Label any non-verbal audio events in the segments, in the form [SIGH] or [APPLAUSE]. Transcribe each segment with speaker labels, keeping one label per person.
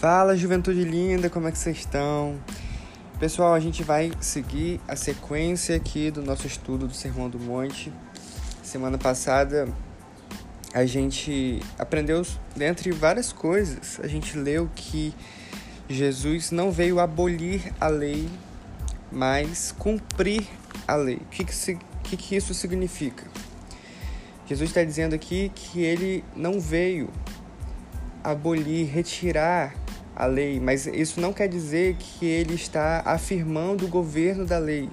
Speaker 1: Fala, juventude linda, como é que vocês estão? Pessoal, a gente vai seguir a sequência aqui do nosso estudo do Sermão do Monte. Semana passada a gente aprendeu, dentre várias coisas, a gente leu que Jesus não veio abolir a lei, mas cumprir a lei. O que, que, que, que isso significa? Jesus está dizendo aqui que ele não veio abolir, retirar a lei, mas isso não quer dizer que ele está afirmando o governo da lei.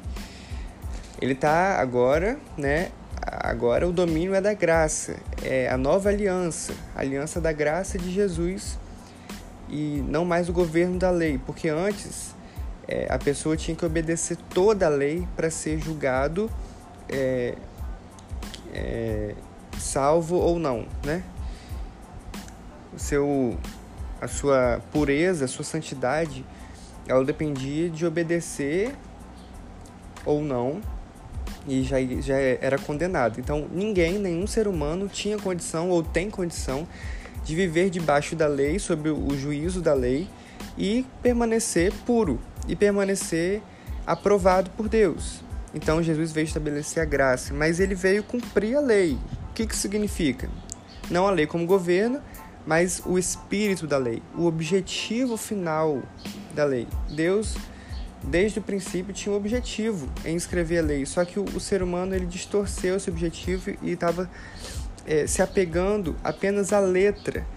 Speaker 1: Ele está agora, né? Agora o domínio é da graça, é a nova aliança, a aliança da graça de Jesus e não mais o governo da lei, porque antes é, a pessoa tinha que obedecer toda a lei para ser julgado é, é, salvo ou não, né? O seu a sua pureza, a sua santidade, ela dependia de obedecer ou não e já, já era condenado. Então, ninguém, nenhum ser humano tinha condição ou tem condição de viver debaixo da lei, sob o juízo da lei e permanecer puro e permanecer aprovado por Deus. Então, Jesus veio estabelecer a graça, mas ele veio cumprir a lei. O que, que significa? Não a lei como governo, mas o espírito da lei, o objetivo final da lei. Deus, desde o princípio, tinha um objetivo em escrever a lei, só que o, o ser humano ele distorceu esse objetivo e estava é, se apegando apenas à letra.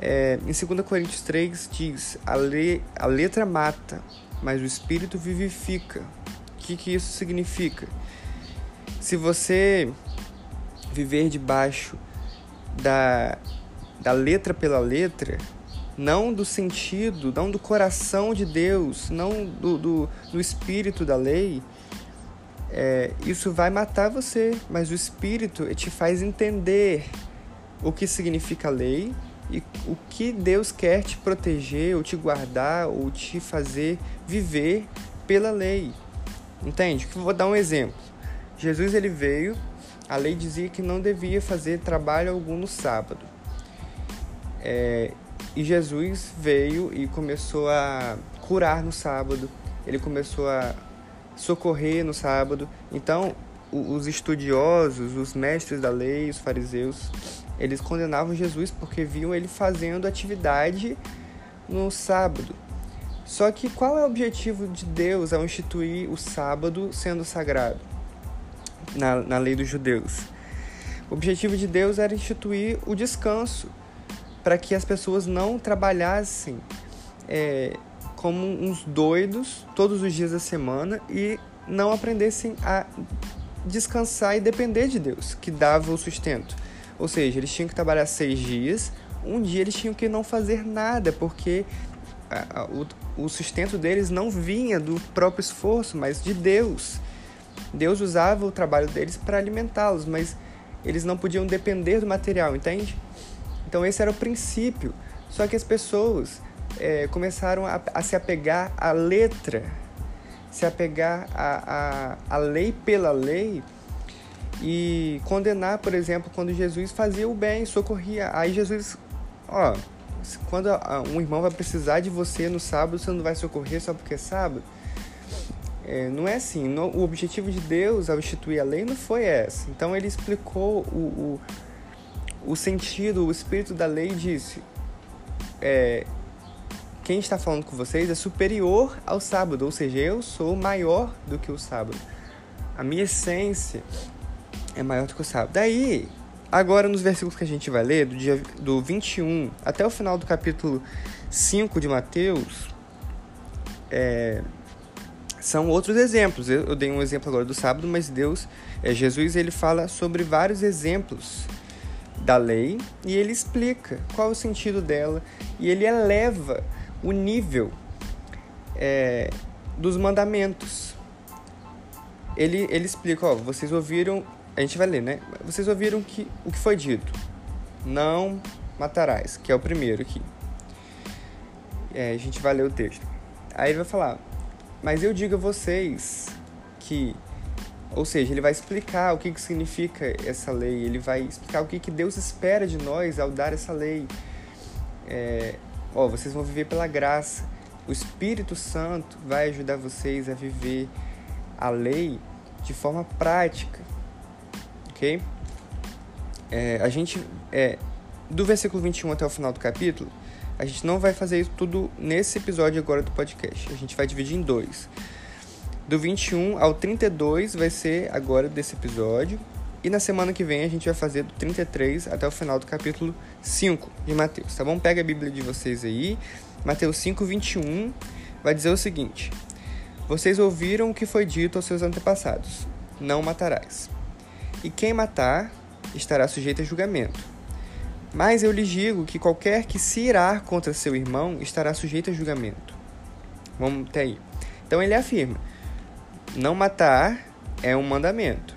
Speaker 1: É, em 2 Coríntios 3 diz: a, le, a letra mata, mas o espírito vivifica. O que, que isso significa? Se você viver debaixo da da letra pela letra, não do sentido, não do coração de Deus, não do, do, do espírito da lei, é, isso vai matar você, mas o espírito te faz entender o que significa a lei e o que Deus quer te proteger, ou te guardar, ou te fazer viver pela lei. Entende? Vou dar um exemplo. Jesus ele veio, a lei dizia que não devia fazer trabalho algum no sábado. É, e Jesus veio e começou a curar no sábado, ele começou a socorrer no sábado. Então, os estudiosos, os mestres da lei, os fariseus, eles condenavam Jesus porque viam ele fazendo atividade no sábado. Só que qual é o objetivo de Deus ao instituir o sábado sendo sagrado na, na lei dos judeus? O objetivo de Deus era instituir o descanso, para que as pessoas não trabalhassem é, como uns doidos todos os dias da semana e não aprendessem a descansar e depender de Deus, que dava o sustento. Ou seja, eles tinham que trabalhar seis dias, um dia eles tinham que não fazer nada, porque a, a, o, o sustento deles não vinha do próprio esforço, mas de Deus. Deus usava o trabalho deles para alimentá-los, mas eles não podiam depender do material, entende? Então esse era o princípio. Só que as pessoas é, começaram a, a, se apegar à letra, se apegar à, à, à lei pela lei e condenar, por exemplo, quando Jesus fazia o bem, socorria. Aí Jesus, ó, quando um irmão vai precisar de você no sábado, você não vai socorrer só porque é sábado? É, não é assim. No, o objetivo de Deus ao instituir a lei não foi essa. Então ele explicou o, o o sentido, o espírito da lei disse: é, quem está falando com vocês é superior ao sábado, ou seja, eu sou maior do que o sábado. A minha essência é maior do que o sábado. Daí, agora nos versículos que a gente vai ler, do, dia, do 21 até o final do capítulo 5 de Mateus, é, são outros exemplos. Eu, eu, dei um exemplo agora do sábado, mas Deus, é, Jesus, ele fala sobre vários exemplos da lei e ele explica qual é o sentido dela e ele eleva o nível é, dos mandamentos. Ele, ele explica, ó, vocês ouviram, a gente vai ler, né? Vocês ouviram que, o que foi dito. Não matarás, que é o primeiro aqui. É, a gente vai ler o texto. Aí ele vai falar, mas eu digo a vocês que ou seja, ele vai explicar o que, que significa essa lei, ele vai explicar o que, que Deus espera de nós ao dar essa lei. É, ó, vocês vão viver pela graça. O Espírito Santo vai ajudar vocês a viver a lei de forma prática, ok? É, a gente, é, do versículo 21 até o final do capítulo, a gente não vai fazer isso tudo nesse episódio agora do podcast. A gente vai dividir em dois. Do 21 ao 32 vai ser agora desse episódio. E na semana que vem a gente vai fazer do 33 até o final do capítulo 5 de Mateus, tá bom? Pega a Bíblia de vocês aí. Mateus 5, 21 vai dizer o seguinte: Vocês ouviram o que foi dito aos seus antepassados: Não matarás. E quem matar estará sujeito a julgamento. Mas eu lhes digo que qualquer que se irar contra seu irmão estará sujeito a julgamento. Vamos até aí. Então ele afirma: Não matar é um mandamento.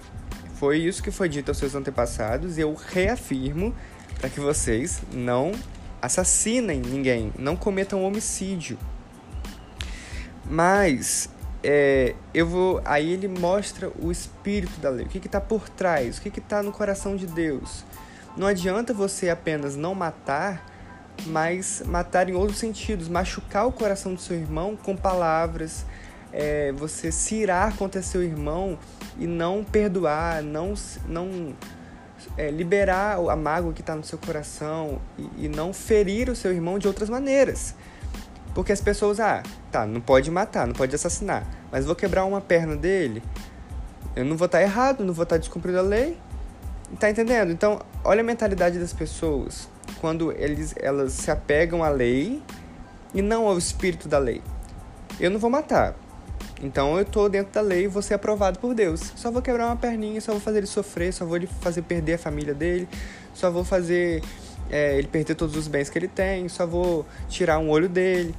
Speaker 1: Foi isso que foi dito aos seus antepassados e eu reafirmo para que vocês não assassinem ninguém, não cometam homicídio. Mas é, eu vou. Aí ele mostra o espírito da lei, o que está por trás, o que está no coração de Deus. Não adianta você apenas não matar, mas matar em outros sentidos, machucar o coração do seu irmão com palavras, é, você se irar contra seu irmão e não perdoar, não, não é, liberar a mágoa que está no seu coração e, e, não ferir o seu irmão de outras maneiras. Porque as pessoas, ah, tá, não pode matar, não pode assassinar, mas vou quebrar uma perna dele, eu não vou estar tá errado, não vou estar tá descumprindo a lei. Tá entendendo? Então, olha a mentalidade das pessoas quando eles, elas se apegam à lei e não ao espírito da lei. Eu não vou matar, então eu estou dentro da lei e vou ser aprovado por Deus. Só vou quebrar uma perninha, só vou fazer ele sofrer, só vou ele fazer perder a família dele, só vou fazer é, ele perder todos os bens que ele tem, só vou tirar um olho dele,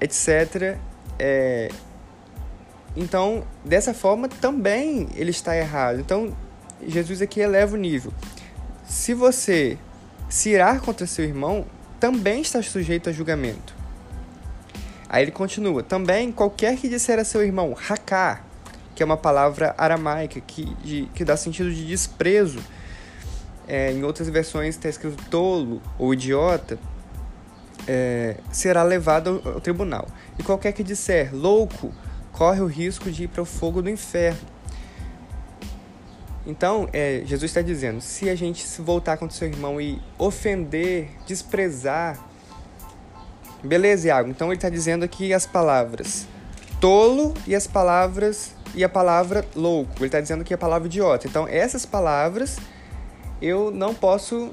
Speaker 1: etc. É, então, dessa forma, também ele está errado. Então, Jesus aqui eleva o nível. Se você se irar contra seu irmão, também está sujeito a julgamento. Aí ele continua: Também qualquer que disser a seu irmão raká, que é uma palavra aramaica que, de, que dá sentido de desprezo, é, em outras versões está escrito tolo ou idiota, é, será levado ao, ao tribunal. E qualquer que disser louco, corre o risco de ir para o fogo do inferno. Então, é, Jesus está dizendo: se a gente se voltar contra seu irmão e ofender, desprezar, Beleza, Iago. Então ele está dizendo aqui as palavras tolo e as palavras e a palavra louco. Ele está dizendo aqui a palavra idiota. Então essas palavras eu não posso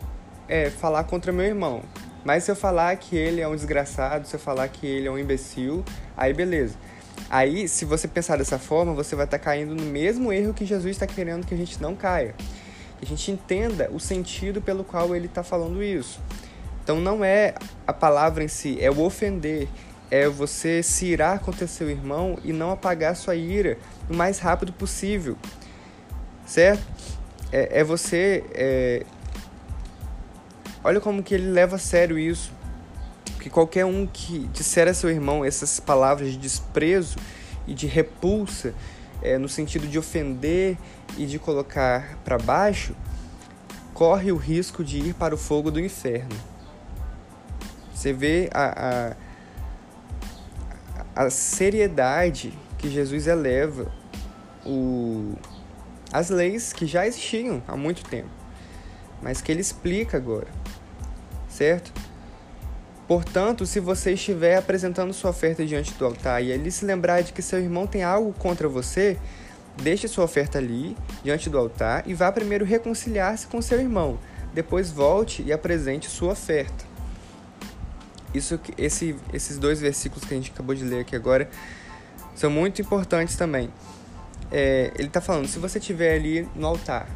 Speaker 1: é, falar contra meu irmão. Mas se eu falar que ele é um desgraçado, se eu falar que ele é um imbecil, aí beleza. Aí, se você pensar dessa forma, você vai estar tá caindo no mesmo erro que Jesus está querendo que a gente não caia. Que a gente entenda o sentido pelo qual ele está falando isso. Então não é a palavra em si, é o ofender, é você se irar contra seu irmão e não apagar sua ira o mais rápido possível, certo? É, é você. É... Olha como que ele leva a sério isso. Porque qualquer um que disser a seu irmão essas palavras de desprezo e de repulsa, é, no sentido de ofender e de colocar para baixo, corre o risco de ir para o fogo do inferno. Você vê a, a, a seriedade que Jesus eleva o, as leis que já existiam há muito tempo, mas que ele explica agora, certo? Portanto, se você estiver apresentando sua oferta diante do altar e ele se lembrar de que seu irmão tem algo contra você, deixe sua oferta ali, diante do altar, e vá primeiro reconciliar-se com seu irmão. Depois volte e apresente sua oferta. Isso, esse, esses dois versículos que a gente acabou de ler aqui agora são muito importantes também. É, ele está falando, se você estiver ali no altar,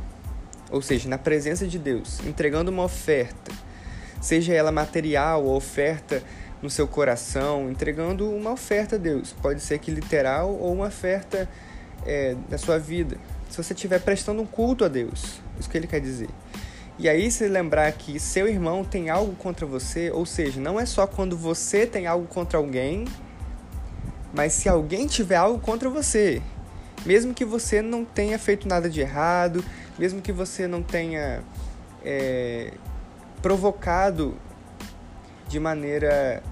Speaker 1: ou seja, na presença de Deus, entregando uma oferta, seja ela material ou oferta no seu coração, entregando uma oferta a Deus, pode ser que literal ou uma oferta é, da sua vida. Se você estiver prestando um culto a Deus, isso que ele quer dizer. E aí se lembrar que seu irmão tem algo contra você, ou seja, não é só quando você tem algo contra alguém, mas se alguém tiver algo contra você, mesmo que você não tenha feito nada de errado, mesmo que você não tenha é, provocado de maneira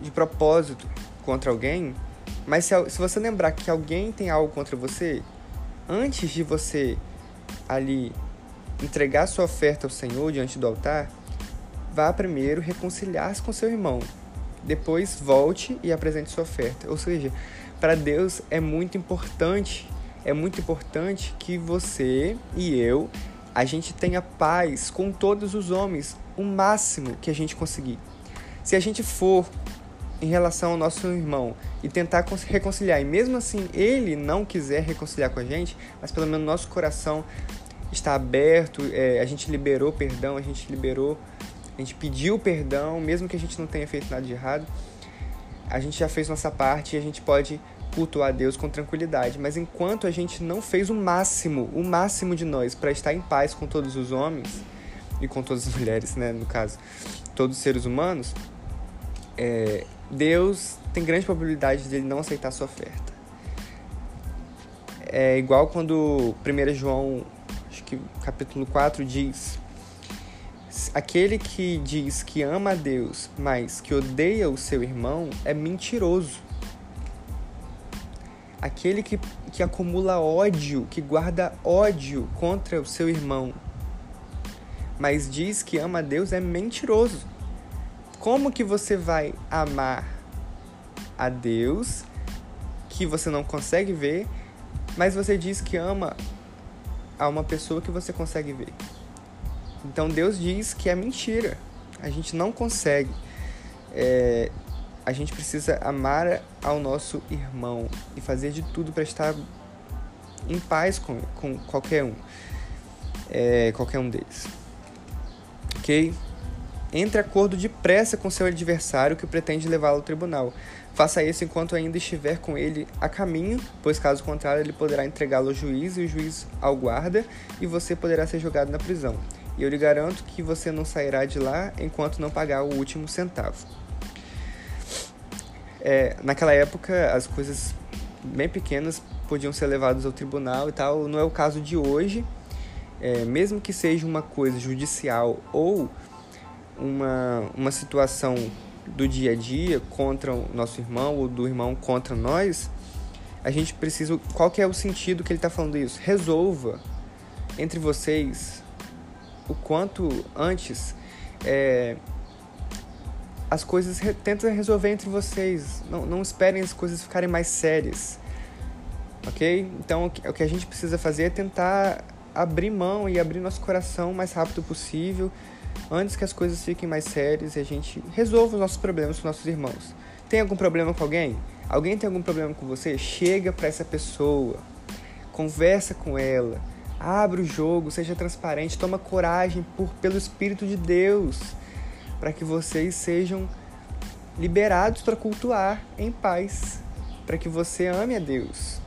Speaker 1: de propósito contra alguém, mas se, se você lembrar que alguém tem algo contra você, antes de você ali entregar sua oferta ao Senhor diante do altar, vá primeiro reconciliar-se com seu irmão. Depois volte e apresente sua oferta. Ou seja, para Deus é muito importante, é muito importante que você e eu a gente tenha paz com todos os homens, o máximo que a gente conseguir. Se a gente for em relação ao nosso irmão e tentar reconciliar, e mesmo assim ele não quiser reconciliar com a gente, mas pelo menos nosso coração está aberto, é, a gente liberou perdão, a gente liberou, a gente pediu perdão, mesmo que a gente não tenha feito nada de errado, a gente já fez nossa parte e a gente pode cultuar Deus com tranquilidade. Mas enquanto a gente não fez o máximo, o máximo de nós para estar em paz com todos os homens e com todas as [LAUGHS] mulheres, né, no caso, todos os seres humanos, é, Deus tem grande probabilidade de ele não aceitar a sua oferta. É igual quando 1 João, acho que capítulo 4 diz: Aquele que diz que ama a Deus, mas que odeia o seu irmão, é mentiroso. Aquele que, que acumula ódio, que guarda ódio contra o seu irmão, mas diz que ama a Deus, é mentiroso. Como que você vai amar a Deus que você não consegue ver, mas você diz que ama a uma pessoa que você consegue ver? Então Deus diz que é mentira. A gente não consegue. É, a gente precisa amar ao nosso irmão e fazer de tudo para estar em paz com, com qualquer um. É, qualquer um deles. Ok? Entre acordo depressa com seu adversário que pretende levá-lo ao tribunal. Faça isso enquanto ainda estiver com ele a caminho, pois caso contrário ele poderá entregá-lo ao juiz e o juiz ao guarda, e você poderá ser jogado na prisão. E eu lhe garanto que você não sairá de lá enquanto não pagar o último centavo. É, naquela época, as coisas bem pequenas podiam ser levadas ao tribunal e tal. Não é o caso de hoje. É, mesmo que seja uma coisa judicial ou uma, uma situação do dia a dia contra o nosso irmão ou do irmão contra nós, a gente precisa. Qual que é o sentido que ele está falando isso? Resolva entre vocês o quanto antes é, as coisas tenta resolver entre vocês. Não, não esperem as coisas ficarem mais sérias. Ok? Então o que a gente precisa fazer é tentar abrir mão e abrir nosso coração o mais rápido possível antes que as coisas fiquem mais sérias e a gente resolva os nossos problemas com nossos irmãos. Tem algum problema com alguém? Alguém tem algum problema com você? Chega para essa pessoa, conversa com ela, abre o jogo, seja transparente, toma coragem por pelo Espírito de Deus, para que vocês sejam liberados para cultuar em paz, para que você ame a Deus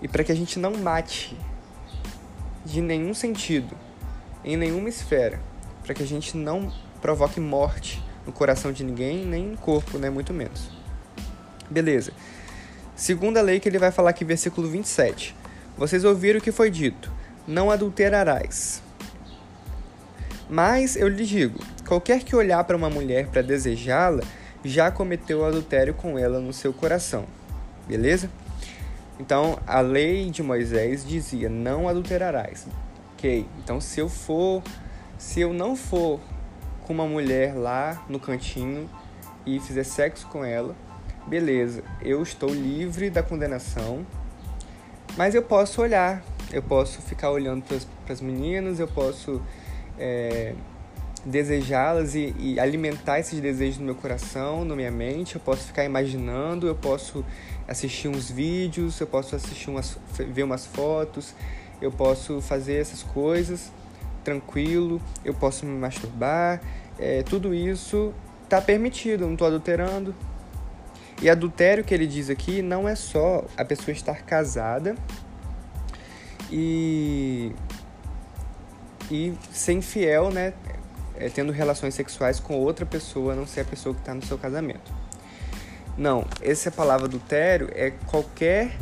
Speaker 1: e para que a gente não mate de nenhum sentido, em nenhuma esfera para que a gente não provoque morte no coração de ninguém, nem no corpo, né? Muito menos. Beleza. Segunda lei que ele vai falar aqui, versículo 27. Vocês ouviram o que foi dito: Não adulterarás. Mas eu lhe digo: qualquer que olhar para uma mulher para desejá-la, já cometeu adultério com ela no seu coração. Beleza? Então, a lei de Moisés dizia: Não adulterarás. Ok? Então, se eu for se eu não for com uma mulher lá no cantinho e fizer sexo com ela, beleza, eu estou livre da condenação, mas eu posso olhar, eu posso ficar olhando para as meninas, eu posso é, desejá-las e, e, alimentar esses desejos no meu coração, na minha mente, eu posso ficar imaginando, eu posso assistir uns vídeos, eu posso assistir umas, ver umas fotos, eu posso fazer essas coisas tranquilo, eu posso me masturbar, é, tudo isso está permitido, não estou adulterando. E adultério que ele diz aqui não é só a pessoa estar casada e, e ser infiel, né? É, tendo relações sexuais com outra pessoa, a não ser a pessoa que está no seu casamento. Não, essa palavra adultério é qualquer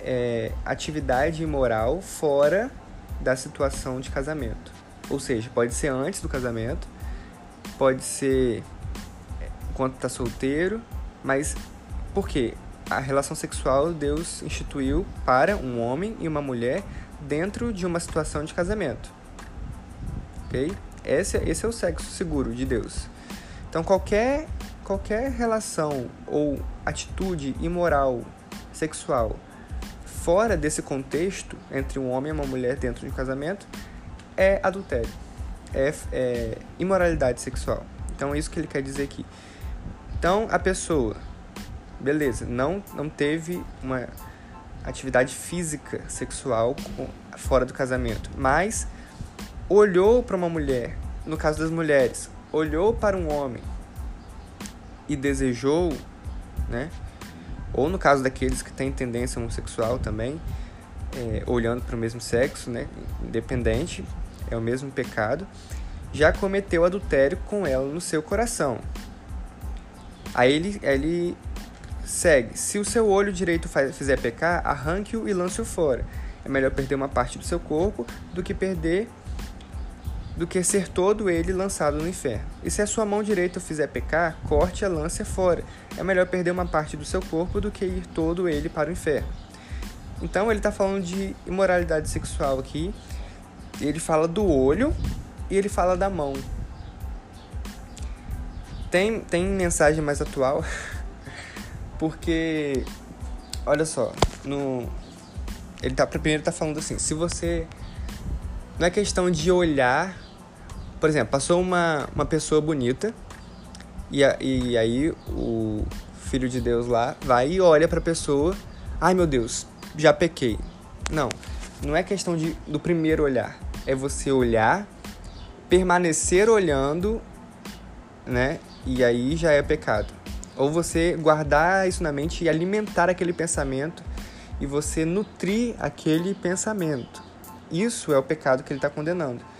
Speaker 1: é, atividade imoral fora da situação de casamento. Ou seja, pode ser antes do casamento, pode ser enquanto está solteiro, mas por quê? A relação sexual Deus instituiu para um homem e uma mulher dentro de uma situação de casamento. Ok? Esse, esse é o sexo seguro de Deus. Então, qualquer, qualquer relação ou atitude imoral sexual fora desse contexto entre um homem e uma mulher dentro de um casamento é adultério, é, é imoralidade sexual. Então, é isso que ele quer dizer aqui. Então, a pessoa, beleza, não, não teve uma atividade física sexual fora do casamento, mas olhou para uma mulher, no caso das mulheres, olhou para um homem e desejou, né? Ou no caso daqueles que têm tendência homossexual também, é, olhando para o mesmo sexo, né? Independente, é o mesmo pecado, já cometeu adultério com ela no seu coração. Aí ele, ele segue. Se o seu olho direito faz, fizer pecar, arranque-o e lance-o fora. É melhor perder uma parte do seu corpo do que perder do que ser todo ele lançado no inferno. E se a sua mão direita fizer pecar, corte a lance fora. É melhor perder uma parte do seu corpo do que ir todo ele para o inferno. Então ele está falando de imoralidade sexual aqui. Ele fala do olho e ele fala da mão. Tem, tem mensagem mais atual, [LAUGHS] porque, olha só, no, ele tá, primeiro tá falando assim, se você, não é questão de olhar, por exemplo, passou uma, uma pessoa bonita, e, e aí o filho de Deus lá vai e olha pra pessoa, ai meu Deus, já pequei. Não, não é questão de, do primeiro olhar, é você olhar, permanecer olhando, né, e aí já é pecado. Ou você guardar isso na mente e alimentar aquele pensamento e você nutrir aquele pensamento. Isso é o pecado que ele está condenando.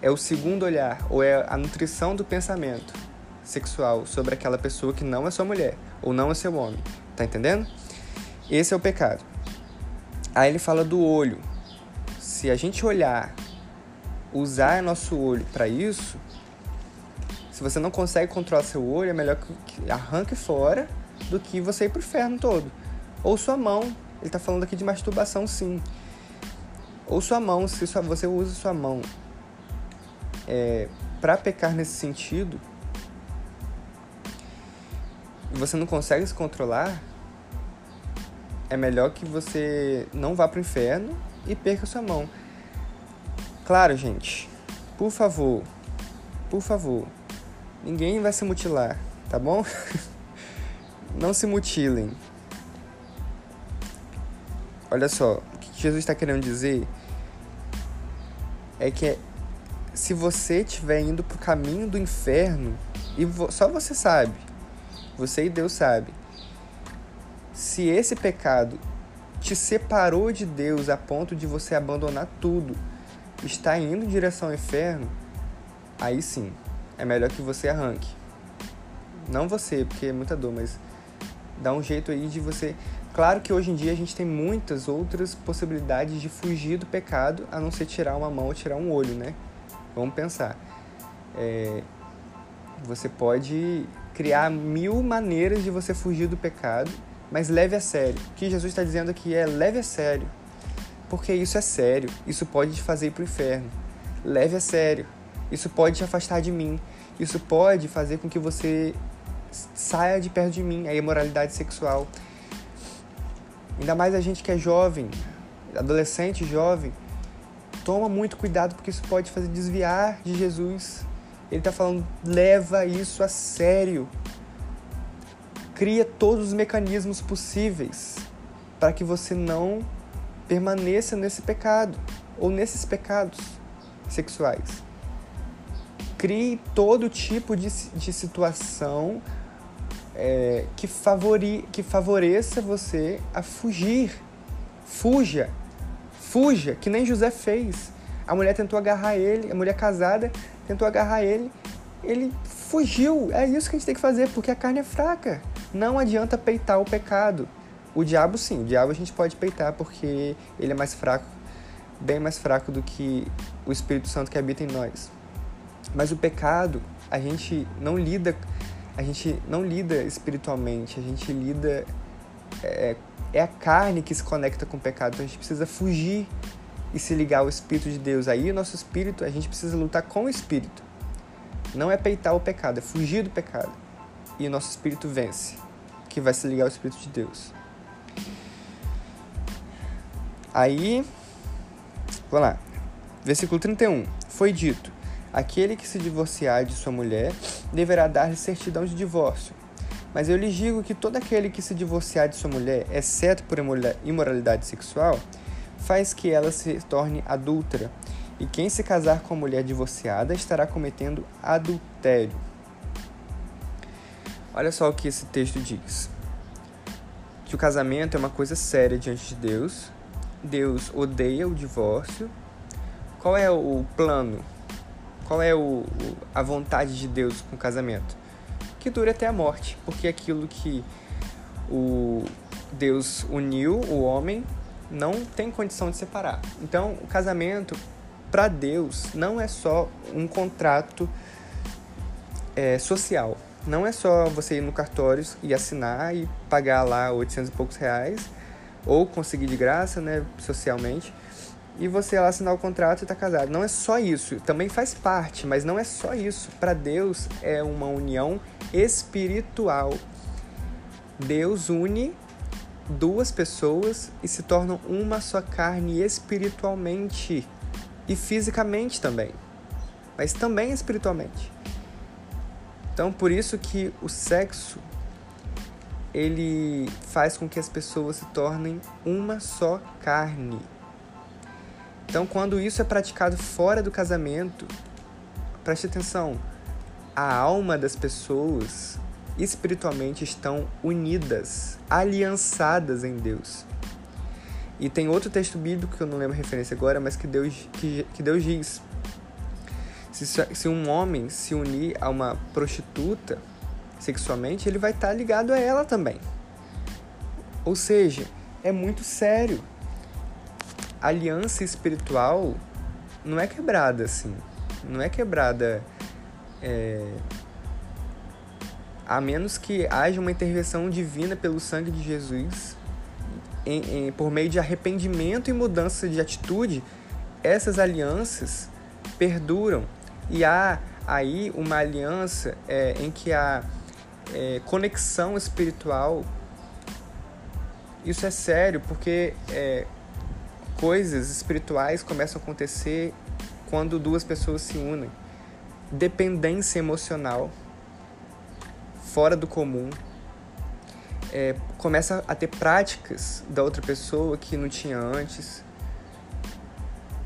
Speaker 1: É o segundo olhar, ou é a nutrição do pensamento sexual sobre aquela pessoa que não é sua mulher, ou não é seu homem. Tá entendendo? Esse é o pecado. Aí ele fala do olho. Se a gente olhar, usar nosso olho para isso, se você não consegue controlar seu olho, é melhor que arranque fora do que você ir pro inferno todo. Ou sua mão. Ele tá falando aqui de masturbação, sim. Ou sua mão, se você usa sua mão é, para pecar nesse sentido, e você não consegue se controlar, é melhor que você não vá pro inferno e perca sua mão. Claro, gente. Por favor. Por favor Ninguém vai se mutilar, tá bom? [LAUGHS] Não se mutilem. Olha só, o que Jesus está querendo dizer é que se você estiver indo para o caminho do inferno, e só você sabe, você e Deus sabe, se esse pecado te separou de Deus a ponto de você abandonar tudo, está indo em direção ao inferno, aí sim, é melhor que você arranque. Não você, porque é muita dor, mas dá um jeito aí de você. Claro que hoje em dia a gente tem muitas outras possibilidades de fugir do pecado, a não ser tirar uma mão ou tirar um olho, né? Vamos pensar. É... Você pode criar mil maneiras de você fugir do pecado, mas leve a sério. O que Jesus está dizendo aqui é leve a sério. Porque isso é sério. Isso pode te fazer ir para o inferno. Leve a sério. Isso pode te afastar de mim. Isso pode fazer com que você saia de perto de mim, a imoralidade sexual. Ainda mais a gente que é jovem, adolescente, jovem, toma muito cuidado porque isso pode fazer desviar de Jesus. Ele está falando, leva isso a sério. Cria todos os mecanismos possíveis para que você não permaneça nesse pecado ou nesses pecados sexuais crie todo tipo de, de situação é, que, favori, que favoreça você a fugir. Fuja. Fuja, que nem José fez. A mulher tentou agarrar ele, a mulher casada tentou agarrar ele, ele fugiu. É isso que a gente tem que fazer, porque a carne é fraca. Não adianta peitar o pecado. O diabo, sim, o diabo a gente pode peitar porque ele é mais fraco, bem mais fraco do que o Espírito Santo que habita em nós. Mas o pecado, a gente não lida. a gente não lida espiritualmente, a gente lida. É, é a carne que se conecta com o pecado, então a gente precisa fugir e se ligar ao Espírito de Deus. Aí o nosso espírito, a gente precisa lutar com o Espírito. Não é peitar o pecado, é fugir do pecado. E o nosso espírito vence, que vai se ligar ao Espírito de Deus. Aí, vamos lá. Versículo 31. Foi dito: Aquele que se divorciar de sua mulher deverá dar-lhe certidão de divórcio. Mas eu lhes digo que todo aquele que se divorciar de sua mulher, exceto por imoralidade sexual, faz que ela se torne adúltera. E quem se casar com a mulher divorciada estará cometendo adultério. Olha só o que esse texto diz: que o casamento é uma coisa séria diante de Deus. Deus odeia o divórcio. Qual é o plano? Qual é o, a vontade de Deus com o casamento? Que dure até a morte, porque é aquilo que o Deus uniu o homem não tem condição de separar. Então, o casamento para Deus não é só um contrato é, social. Não é só você ir no cartório e assinar e pagar lá 800 e poucos reais, ou conseguir de graça, né, socialmente, e você lá assinar o contrato e tá casado. Não é só isso. Também faz parte, mas não é só isso. Para Deus é uma união espiritual. Deus une duas pessoas e se tornam uma só carne espiritualmente e fisicamente também, mas também espiritualmente. Então, por isso que o sexo ele faz com que as pessoas se tornem uma só carne. Então, quando isso é praticado fora do casamento, preste atenção, a alma das pessoas espiritualmente estão unidas, aliançadas em Deus. E tem outro texto bíblico que eu não lembro a referência agora, mas que Deus, que, que Deus diz: se, se um homem se unir a uma prostituta sexualmente, ele vai estar ligado a ela também. Ou seja, é muito sério. A aliança espiritual não é quebrada assim. Não é quebrada. É, a menos que haja uma intervenção divina pelo sangue de Jesus em, em, por meio de arrependimento e mudança de atitude, essas alianças perduram. E há aí uma aliança é, em que a é, conexão espiritual. Isso é sério, porque é, coisas espirituais começam a acontecer quando duas pessoas se unem. Dependência emocional, fora do comum, é, começa a ter práticas da outra pessoa que não tinha antes.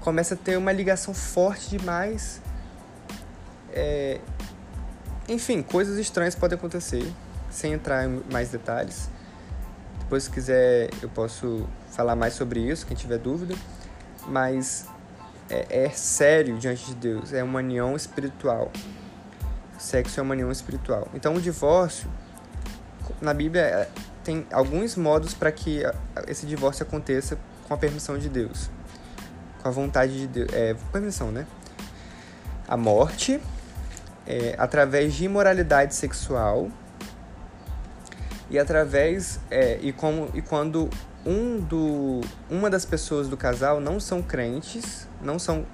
Speaker 1: Começa a ter uma ligação forte demais. É, enfim, coisas estranhas podem acontecer, sem entrar em mais detalhes. Depois, se quiser, eu posso falar mais sobre isso, quem tiver dúvida. Mas é, é sério diante de Deus, é uma união espiritual. Sexo é uma união espiritual. Então, o divórcio na Bíblia é, tem alguns modos para que esse divórcio aconteça com a permissão de Deus, com a vontade de Deus, é, permissão, né? A morte, é, através de imoralidade sexual e através é, e como e quando um do uma das pessoas do casal não são crentes, não são,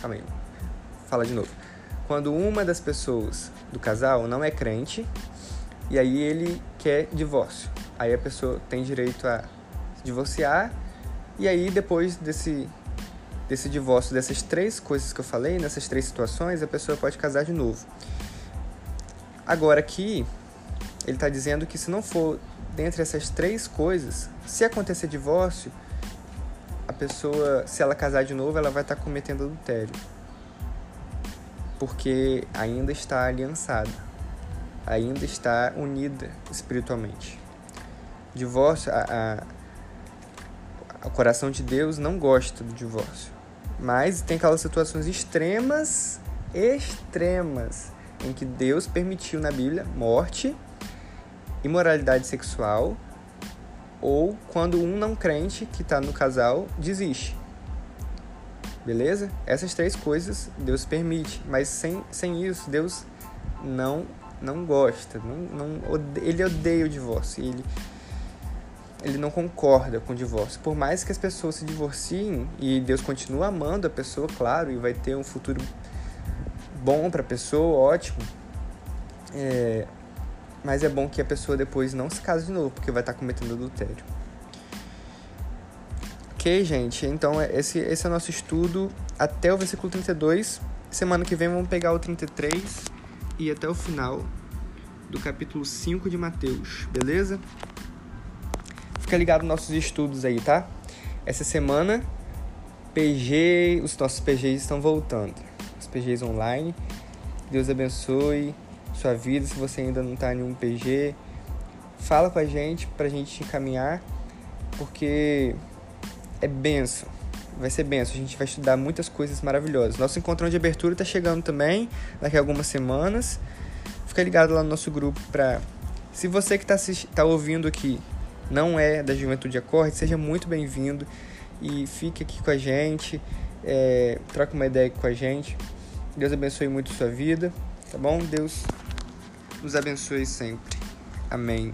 Speaker 1: calma aí, fala de novo. Quando uma das pessoas do casal não é crente e aí ele quer divórcio. Aí a pessoa tem direito a divorciar e aí depois desse desse divórcio, dessas três coisas que eu falei, nessas três situações, a pessoa pode casar de novo. Agora aqui ele está dizendo que se não for dentre essas três coisas, se acontecer divórcio, a pessoa, se ela casar de novo, ela vai estar tá cometendo adultério. Porque ainda está aliançada ainda está unida espiritualmente. Divórcio, a, a, o coração de Deus não gosta do divórcio, mas tem aquelas situações extremas, extremas, em que Deus permitiu na Bíblia morte, imoralidade sexual, ou quando um não crente que está no casal desiste. Beleza? Essas três coisas Deus permite, mas sem, sem isso, Deus não não gosta, não, não, ele odeia o divórcio, ele, ele não concorda com o divórcio. Por mais que as pessoas se divorciem e Deus continua amando a pessoa, claro, e vai ter um futuro bom para a pessoa, ótimo. É, mas é bom que a pessoa depois não se case de novo, porque vai estar cometendo adultério. Ok, gente? Então esse, esse é o nosso estudo até o versículo 32. Semana que vem vamos pegar o 33 e até o final do capítulo 5 de Mateus, beleza? Fica ligado nos nossos estudos aí, tá? Essa semana, PG, os nossos PGs estão voltando. Os PGs online. Deus abençoe sua vida. Se você ainda não está em um PG, fala com a gente para a gente encaminhar, porque é benção. Vai ser benção. A gente vai estudar muitas coisas maravilhosas. Nosso encontrão de abertura está chegando também, daqui a algumas semanas. Fica ligado lá no nosso grupo para. Se você que está tá ouvindo aqui não é da Juventude Acorde, seja muito bem-vindo e fique aqui com a gente, é, troca uma ideia com a gente. Deus abençoe muito a sua vida, tá bom? Deus nos abençoe sempre. Amém.